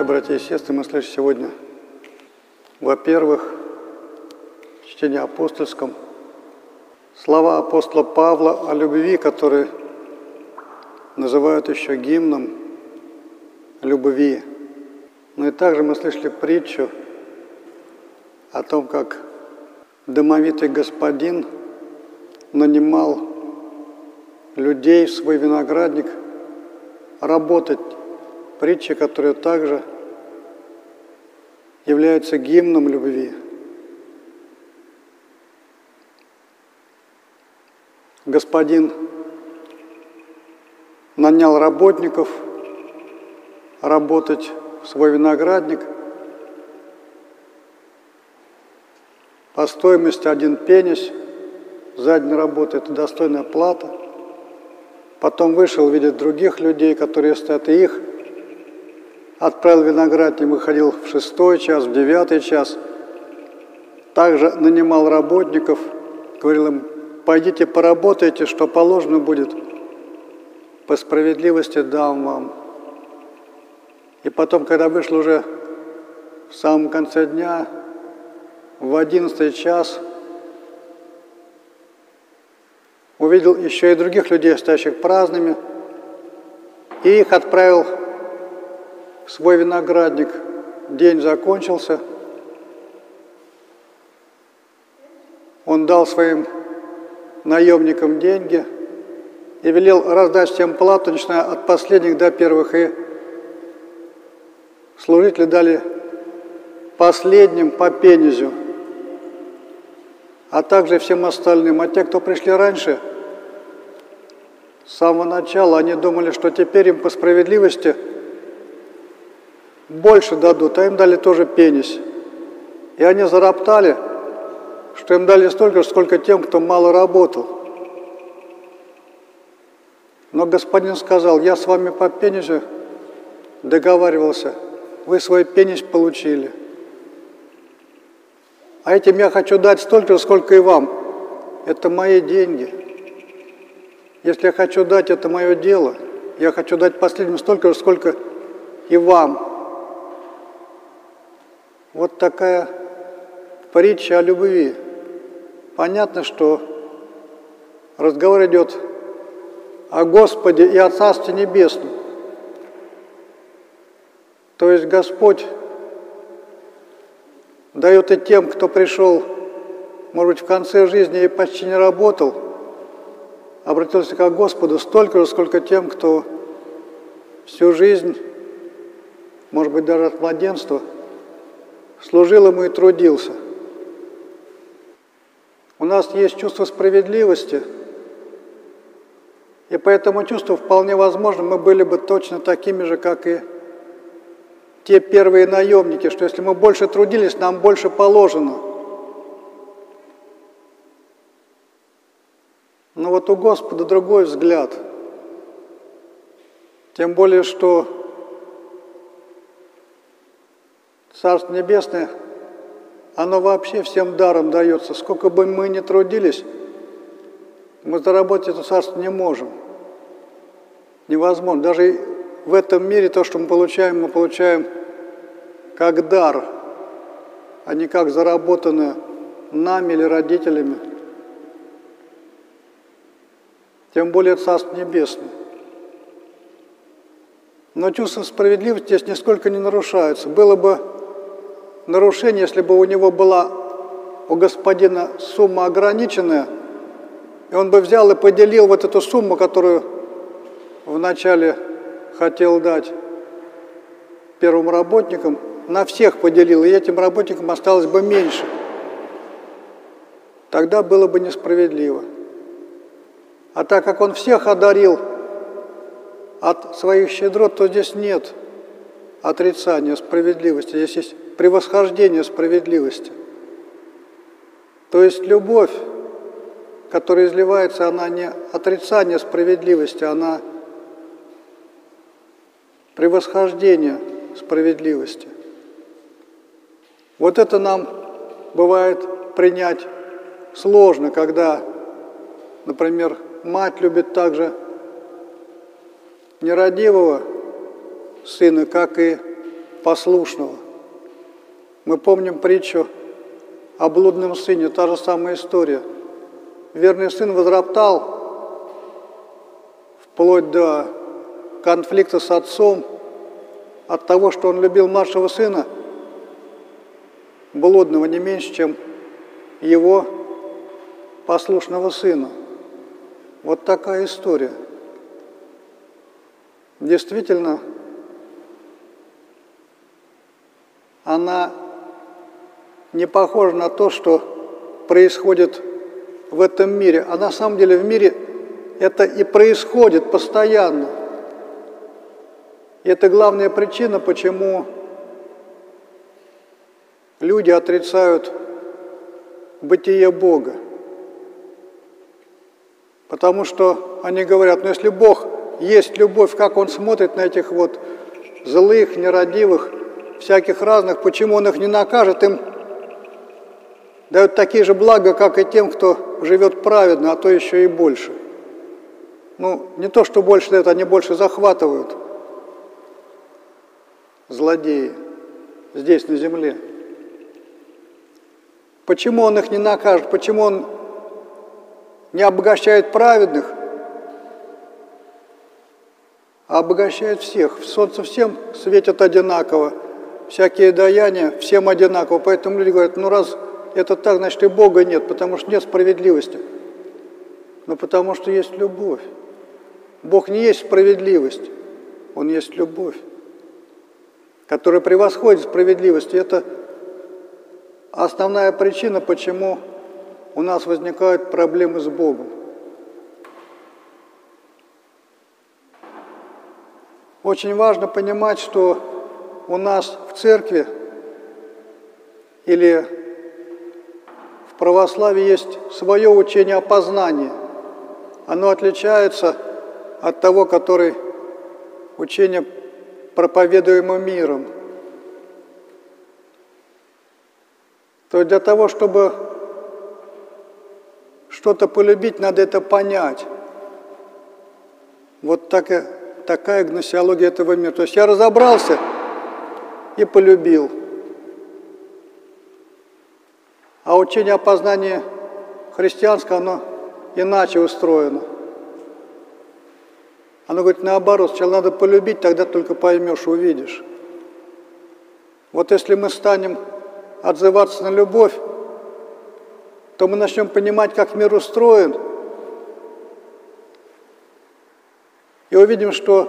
Приветствую, братья и сестры. Мы слышим сегодня, во-первых, в чтении апостольском слова апостола Павла о любви, которые называют еще гимном любви. Но и также мы слышали притчу о том, как домовитый господин нанимал людей в свой виноградник работать. Притча, которая также является гимном любви. Господин нанял работников работать в свой виноградник по стоимости один пенис за день работы – это достойная плата. Потом вышел, видит других людей, которые стоят, и их отправил в виноградник, выходил в шестой час, в девятый час. Также нанимал работников, говорил им, пойдите поработайте, что положено будет, по справедливости дам вам. И потом, когда вышел уже в самом конце дня, в одиннадцатый час, увидел еще и других людей, стоящих праздными, и их отправил свой виноградник. День закончился. Он дал своим наемникам деньги и велел раздать всем плату, начиная от последних до первых. И служители дали последним по пенизю, а также всем остальным. А те, кто пришли раньше, с самого начала, они думали, что теперь им по справедливости больше дадут, а им дали тоже пенись. И они зароптали, что им дали столько, сколько тем, кто мало работал. Но господин сказал, я с вами по пенисю договаривался, вы свой пенись получили. А этим я хочу дать столько, сколько и вам. Это мои деньги. Если я хочу дать, это мое дело. Я хочу дать последним столько, сколько и вам. Вот такая притча о любви. Понятно, что разговор идет о Господе и о Царстве Небесном. То есть Господь дает и тем, кто пришел, может быть, в конце жизни и почти не работал, обратился к Господу столько же, сколько тем, кто всю жизнь, может быть, даже от младенства, служил ему и трудился. У нас есть чувство справедливости, и по этому чувству вполне возможно мы были бы точно такими же, как и те первые наемники, что если мы больше трудились, нам больше положено. Но вот у Господа другой взгляд. Тем более, что Царство Небесное, оно вообще всем даром дается. Сколько бы мы ни трудились, мы заработать это царство не можем. Невозможно. Даже в этом мире то, что мы получаем, мы получаем как дар, а не как заработанное нами или родителями. Тем более Царство Небесное. Но чувство справедливости здесь нисколько не нарушается. Было бы нарушение, если бы у него была у господина сумма ограниченная, и он бы взял и поделил вот эту сумму, которую вначале хотел дать первым работникам, на всех поделил, и этим работникам осталось бы меньше. Тогда было бы несправедливо. А так как он всех одарил от своих щедрот, то здесь нет отрицания справедливости, здесь есть превосхождение справедливости. То есть любовь, которая изливается, она не отрицание справедливости, она превосхождение справедливости. Вот это нам бывает принять сложно, когда, например, мать любит также нерадивого сына, как и послушного. Мы помним притчу о блудном сыне, та же самая история. Верный сын возроптал вплоть до конфликта с отцом от того, что он любил младшего сына, блудного не меньше, чем его послушного сына. Вот такая история. Действительно, она не похожа на то, что происходит в этом мире. А на самом деле в мире это и происходит постоянно. И это главная причина, почему люди отрицают бытие Бога. Потому что они говорят, ну если Бог есть любовь, как Он смотрит на этих вот злых, нерадивых, всяких разных, почему Он их не накажет, им дают такие же блага, как и тем, кто живет праведно, а то еще и больше. Ну, не то, что больше дают, они больше захватывают злодеи здесь, на земле. Почему он их не накажет? Почему он не обогащает праведных, а обогащает всех? Солнце всем светит одинаково, всякие даяния всем одинаково. Поэтому люди говорят, ну раз это так, значит и Бога нет, потому что нет справедливости. Но потому что есть любовь. Бог не есть справедливость, Он есть любовь, которая превосходит справедливость. И это основная причина, почему у нас возникают проблемы с Богом. Очень важно понимать, что у нас в церкви или православии есть свое учение о познании. Оно отличается от того, который учение проповедуемо миром – То для того, чтобы что-то полюбить, надо это понять. Вот такая, такая гносеология этого мира. То есть я разобрался и полюбил. А учение о познании христианское, оно иначе устроено. Оно говорит наоборот, сначала надо полюбить, тогда только поймешь, увидишь. Вот если мы станем отзываться на любовь, то мы начнем понимать, как мир устроен, и увидим, что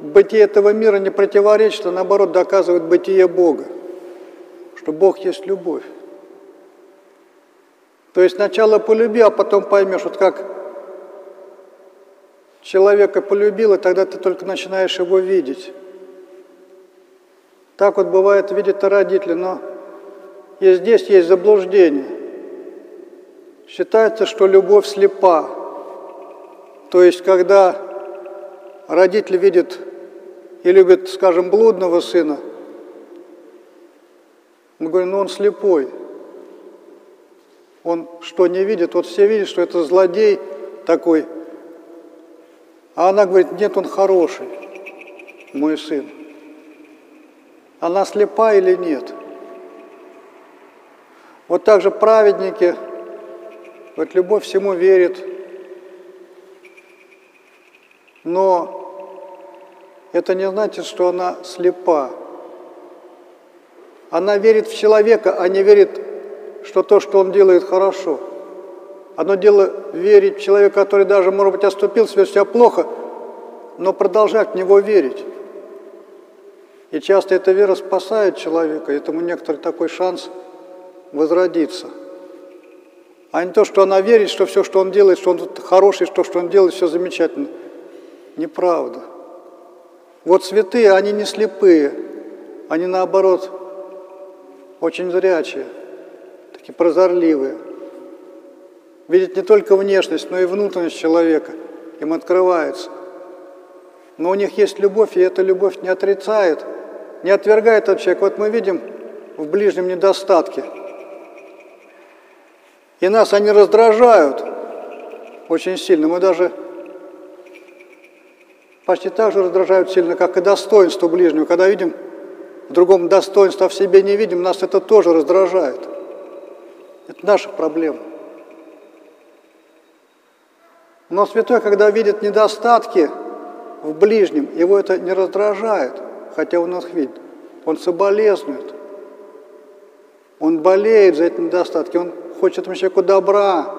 бытие этого мира не противоречит, а наоборот доказывает бытие Бога, что Бог есть любовь. То есть сначала полюби, а потом поймешь, вот как человека полюбил, и тогда ты только начинаешь его видеть. Так вот бывает, видят родители, но и здесь есть заблуждение. Считается, что любовь слепа. То есть, когда родитель видит и любит, скажем, блудного сына, мы говорим, ну он слепой. Он что, не видит? Вот все видят, что это злодей такой. А она говорит, нет, он хороший, мой сын. Она слепа или нет? Вот так же праведники, вот любовь всему верит, но это не значит, что она слепа. Она верит в человека, а не верит, что то, что он делает, хорошо. Одно дело верить в человека, который даже, может быть, оступился, ведет себя плохо, но продолжать в него верить. И часто эта вера спасает человека, этому некоторый такой шанс – возродиться. А не то, что она верит, что все, что он делает, что он хороший, что, что он делает, все замечательно. Неправда. Вот святые, они не слепые, они наоборот очень зрячие, такие прозорливые. Видят не только внешность, но и внутренность человека, им открывается. Но у них есть любовь, и эта любовь не отрицает, не отвергает от человека. Вот мы видим в ближнем недостатке – и нас они раздражают очень сильно. Мы даже почти так же раздражают сильно, как и достоинство ближнего. Когда видим в другом достоинства в себе не видим, нас это тоже раздражает. Это наша проблема. Но святой, когда видит недостатки в ближнем, его это не раздражает, хотя он их видит. Он соболезнует. Он болеет за эти недостатки, он хочет этому человеку добра.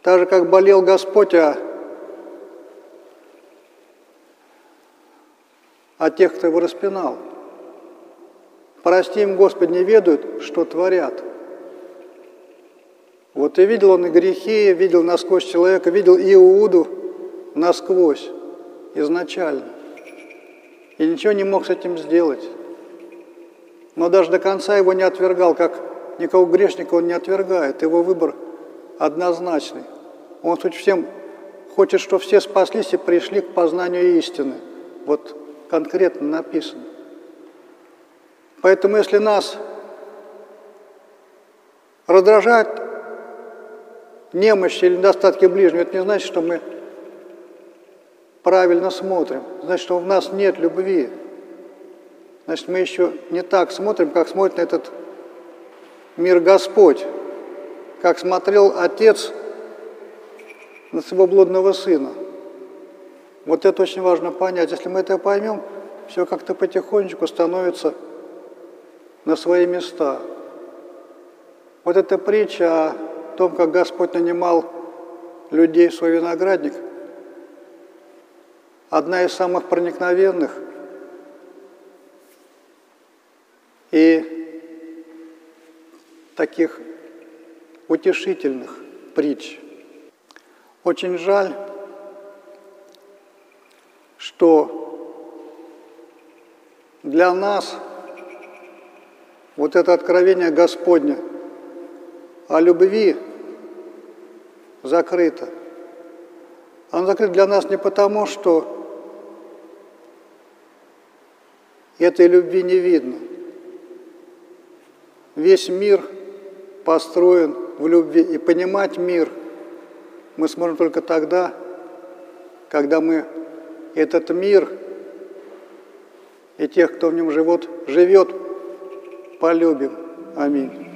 Так же, как болел Господь о, о тех, кто его распинал. Прости им, Господь, не ведают, что творят. Вот и видел он и грехи, видел насквозь человека, видел Иуду насквозь, изначально. И ничего не мог с этим сделать. Но даже до конца его не отвергал, как никого грешника он не отвергает. Его выбор однозначный. Он суть всем хочет, чтобы все спаслись и пришли к познанию истины. Вот конкретно написано. Поэтому если нас раздражает немощь или недостатки ближнего, это не значит, что мы правильно смотрим. Значит, что в нас нет любви. Значит, мы еще не так смотрим, как смотрит на этот мир Господь, как смотрел Отец на своего блудного сына. Вот это очень важно понять. Если мы это поймем, все как-то потихонечку становится на свои места. Вот эта притча о том, как Господь нанимал людей в свой виноградник, одна из самых проникновенных и таких утешительных притч. Очень жаль, что для нас вот это откровение Господне о любви закрыто. Оно закрыто для нас не потому, что этой любви не видно. Весь мир построен в любви, и понимать мир мы сможем только тогда, когда мы этот мир и тех, кто в нем живет, живет, полюбим. Аминь.